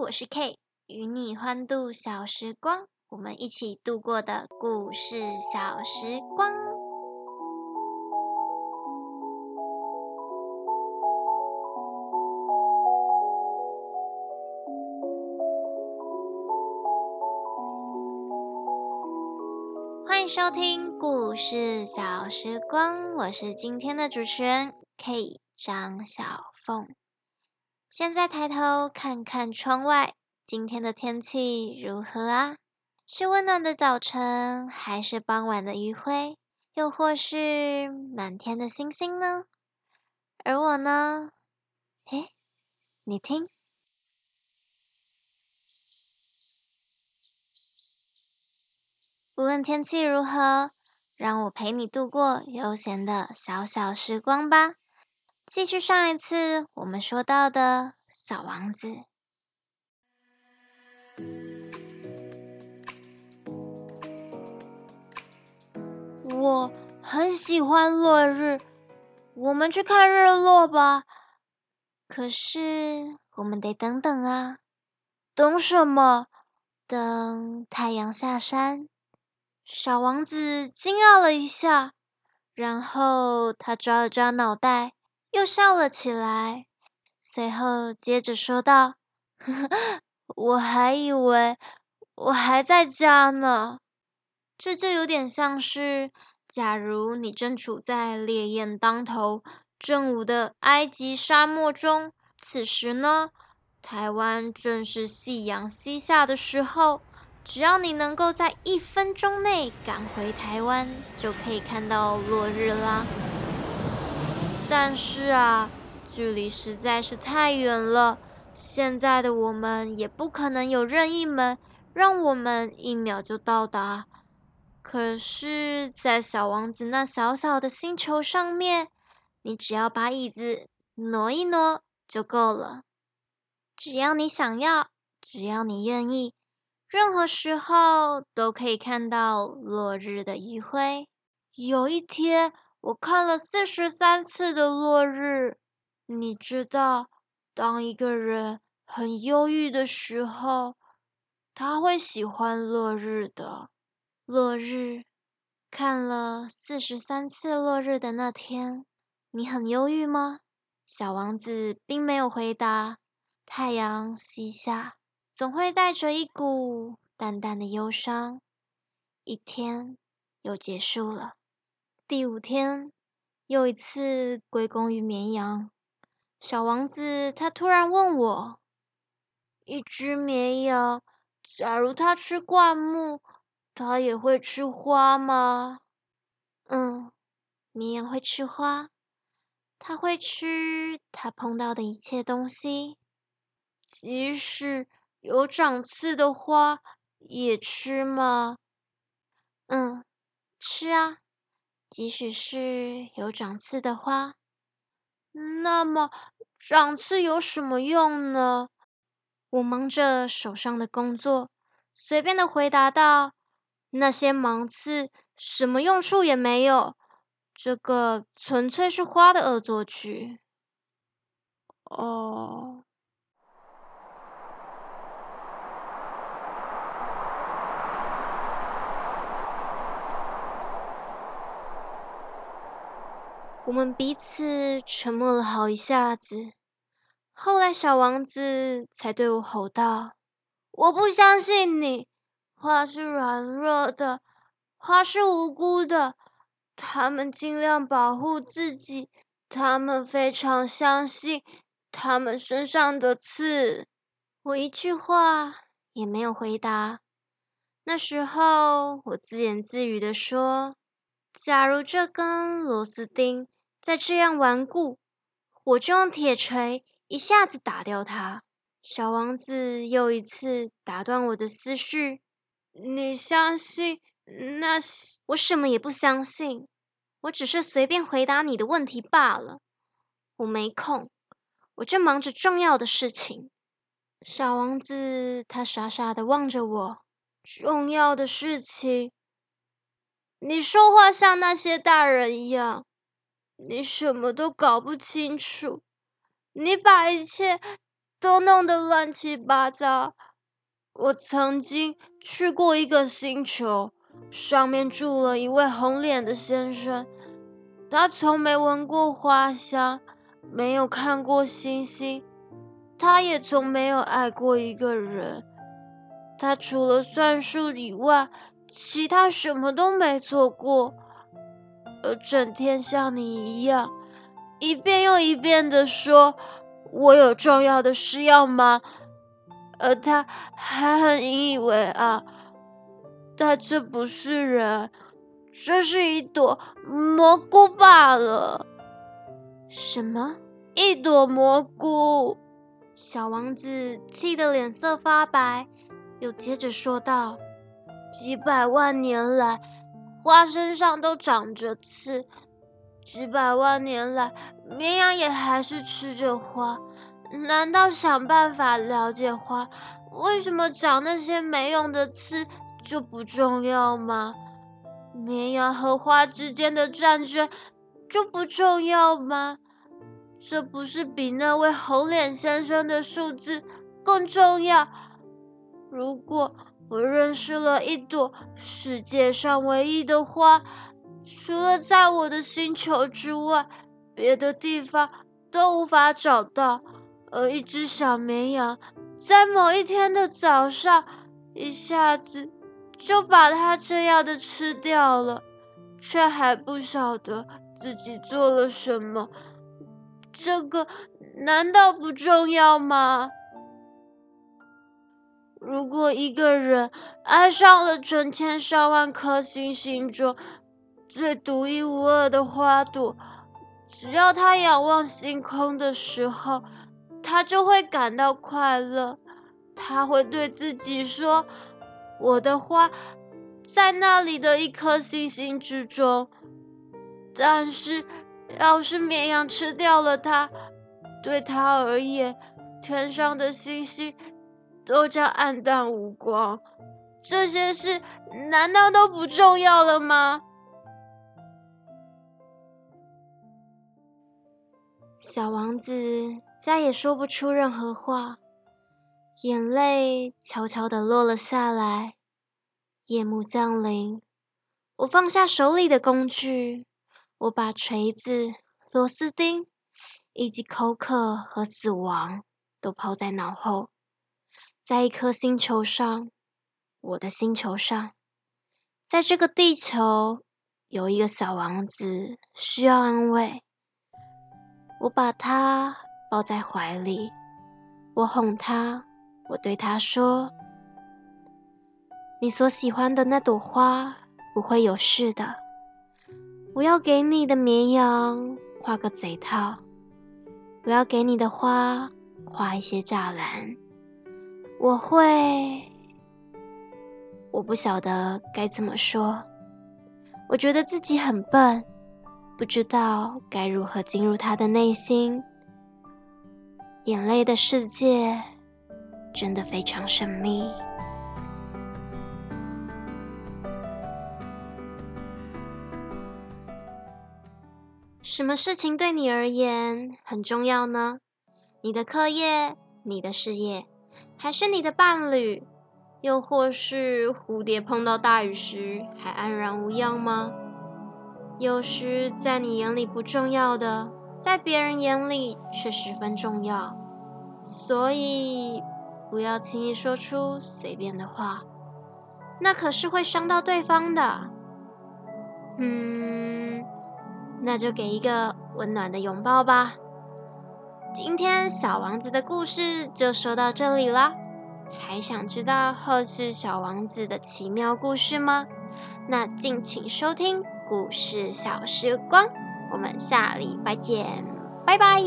我是 K，与你欢度小时光，我们一起度过的故事小时光。欢迎收听故事小时光，我是今天的主持人 K 张小凤。现在抬头看看窗外，今天的天气如何啊？是温暖的早晨，还是傍晚的余晖，又或是满天的星星呢？而我呢？诶，你听，无论天气如何，让我陪你度过悠闲的小小时光吧。继续上一次我们说到的小王子，我很喜欢落日，我们去看日落吧。可是我们得等等啊，等什么？等太阳下山。小王子惊讶了一下，然后他抓了抓脑袋。又笑了起来，随后接着说道：“，我还以为我还在家呢。”这就有点像是，假如你正处在烈焰当头、正午的埃及沙漠中，此时呢，台湾正是夕阳西下的时候，只要你能够在一分钟内赶回台湾，就可以看到落日啦。但是啊，距离实在是太远了。现在的我们也不可能有任意门，让我们一秒就到达。可是，在小王子那小小的星球上面，你只要把椅子挪一挪就够了。只要你想要，只要你愿意，任何时候都可以看到落日的余晖。有一天。我看了四十三次的落日，你知道，当一个人很忧郁的时候，他会喜欢落日的。落日，看了四十三次落日的那天，你很忧郁吗？小王子并没有回答。太阳西下，总会带着一股淡淡的忧伤。一天又结束了。第五天，又一次归功于绵羊。小王子他突然问我：“一只绵羊，假如它吃灌木，它也会吃花吗？”“嗯，绵羊会吃花，它会吃它碰到的一切东西，即使有长刺的花也吃吗？”“嗯，吃啊。”即使是有长刺的花，那么长刺有什么用呢？我忙着手上的工作，随便的回答道：“那些芒刺什么用处也没有，这个纯粹是花的恶作剧。”哦。我们彼此沉默了好一下子，后来小王子才对我吼道：“我不相信你，花是软弱的，花是无辜的，他们尽量保护自己，他们非常相信他们身上的刺。”我一句话也没有回答。那时候我自言自语地说：“假如这根螺丝钉……”再这样顽固，我就用铁锤一下子打掉它。小王子又一次打断我的思绪。你相信那些？我什么也不相信，我只是随便回答你的问题罢了。我没空，我正忙着重要的事情。小王子他傻傻的望着我。重要的事情？你说话像那些大人一样。你什么都搞不清楚，你把一切都弄得乱七八糟。我曾经去过一个星球，上面住了一位红脸的先生，他从没闻过花香，没有看过星星，他也从没有爱过一个人。他除了算术以外，其他什么都没做过，而整天像你一样，一遍又一遍地说：“我有重要的事要忙。”而他还很引以为傲。但这不是人，这是一朵蘑菇罢了。什么？一朵蘑菇？小王子气得脸色发白。又接着说道：“几百万年来，花身上都长着刺；几百万年来，绵羊也还是吃着花。难道想办法了解花为什么长那些没用的刺就不重要吗？绵羊和花之间的战争就不重要吗？这不是比那位红脸先生的数字更重要？”如果我认识了一朵世界上唯一的花，除了在我的星球之外，别的地方都无法找到。而一只小绵羊在某一天的早上，一下子就把它这样的吃掉了，却还不晓得自己做了什么。这个难道不重要吗？如果一个人爱上了成千上万颗星星中最独一无二的花朵，只要他仰望星空的时候，他就会感到快乐。他会对自己说：“我的花在那里的一颗星星之中。”但是，要是绵羊吃掉了它，对他而言，天上的星星。都将黯淡无光，这些事难道都不重要了吗？小王子再也说不出任何话，眼泪悄悄地落了下来。夜幕降临，我放下手里的工具，我把锤子、螺丝钉以及口渴和死亡都抛在脑后。在一颗星球上，我的星球上，在这个地球，有一个小王子需要安慰。我把他抱在怀里，我哄他，我对他说：“你所喜欢的那朵花不会有事的。我要给你的绵羊画个嘴套，我要给你的花画一些栅栏。”我会，我不晓得该怎么说。我觉得自己很笨，不知道该如何进入他的内心。眼泪的世界真的非常神秘。什么事情对你而言很重要呢？你的课业，你的事业。还是你的伴侣，又或是蝴蝶碰到大雨时还安然无恙吗？有时在你眼里不重要的，在别人眼里却十分重要。所以不要轻易说出随便的话，那可是会伤到对方的。嗯，那就给一个温暖的拥抱吧。今天小王子的故事就说到这里啦，还想知道后续小王子的奇妙故事吗？那敬请收听故事小时光，我们下礼拜见，拜拜。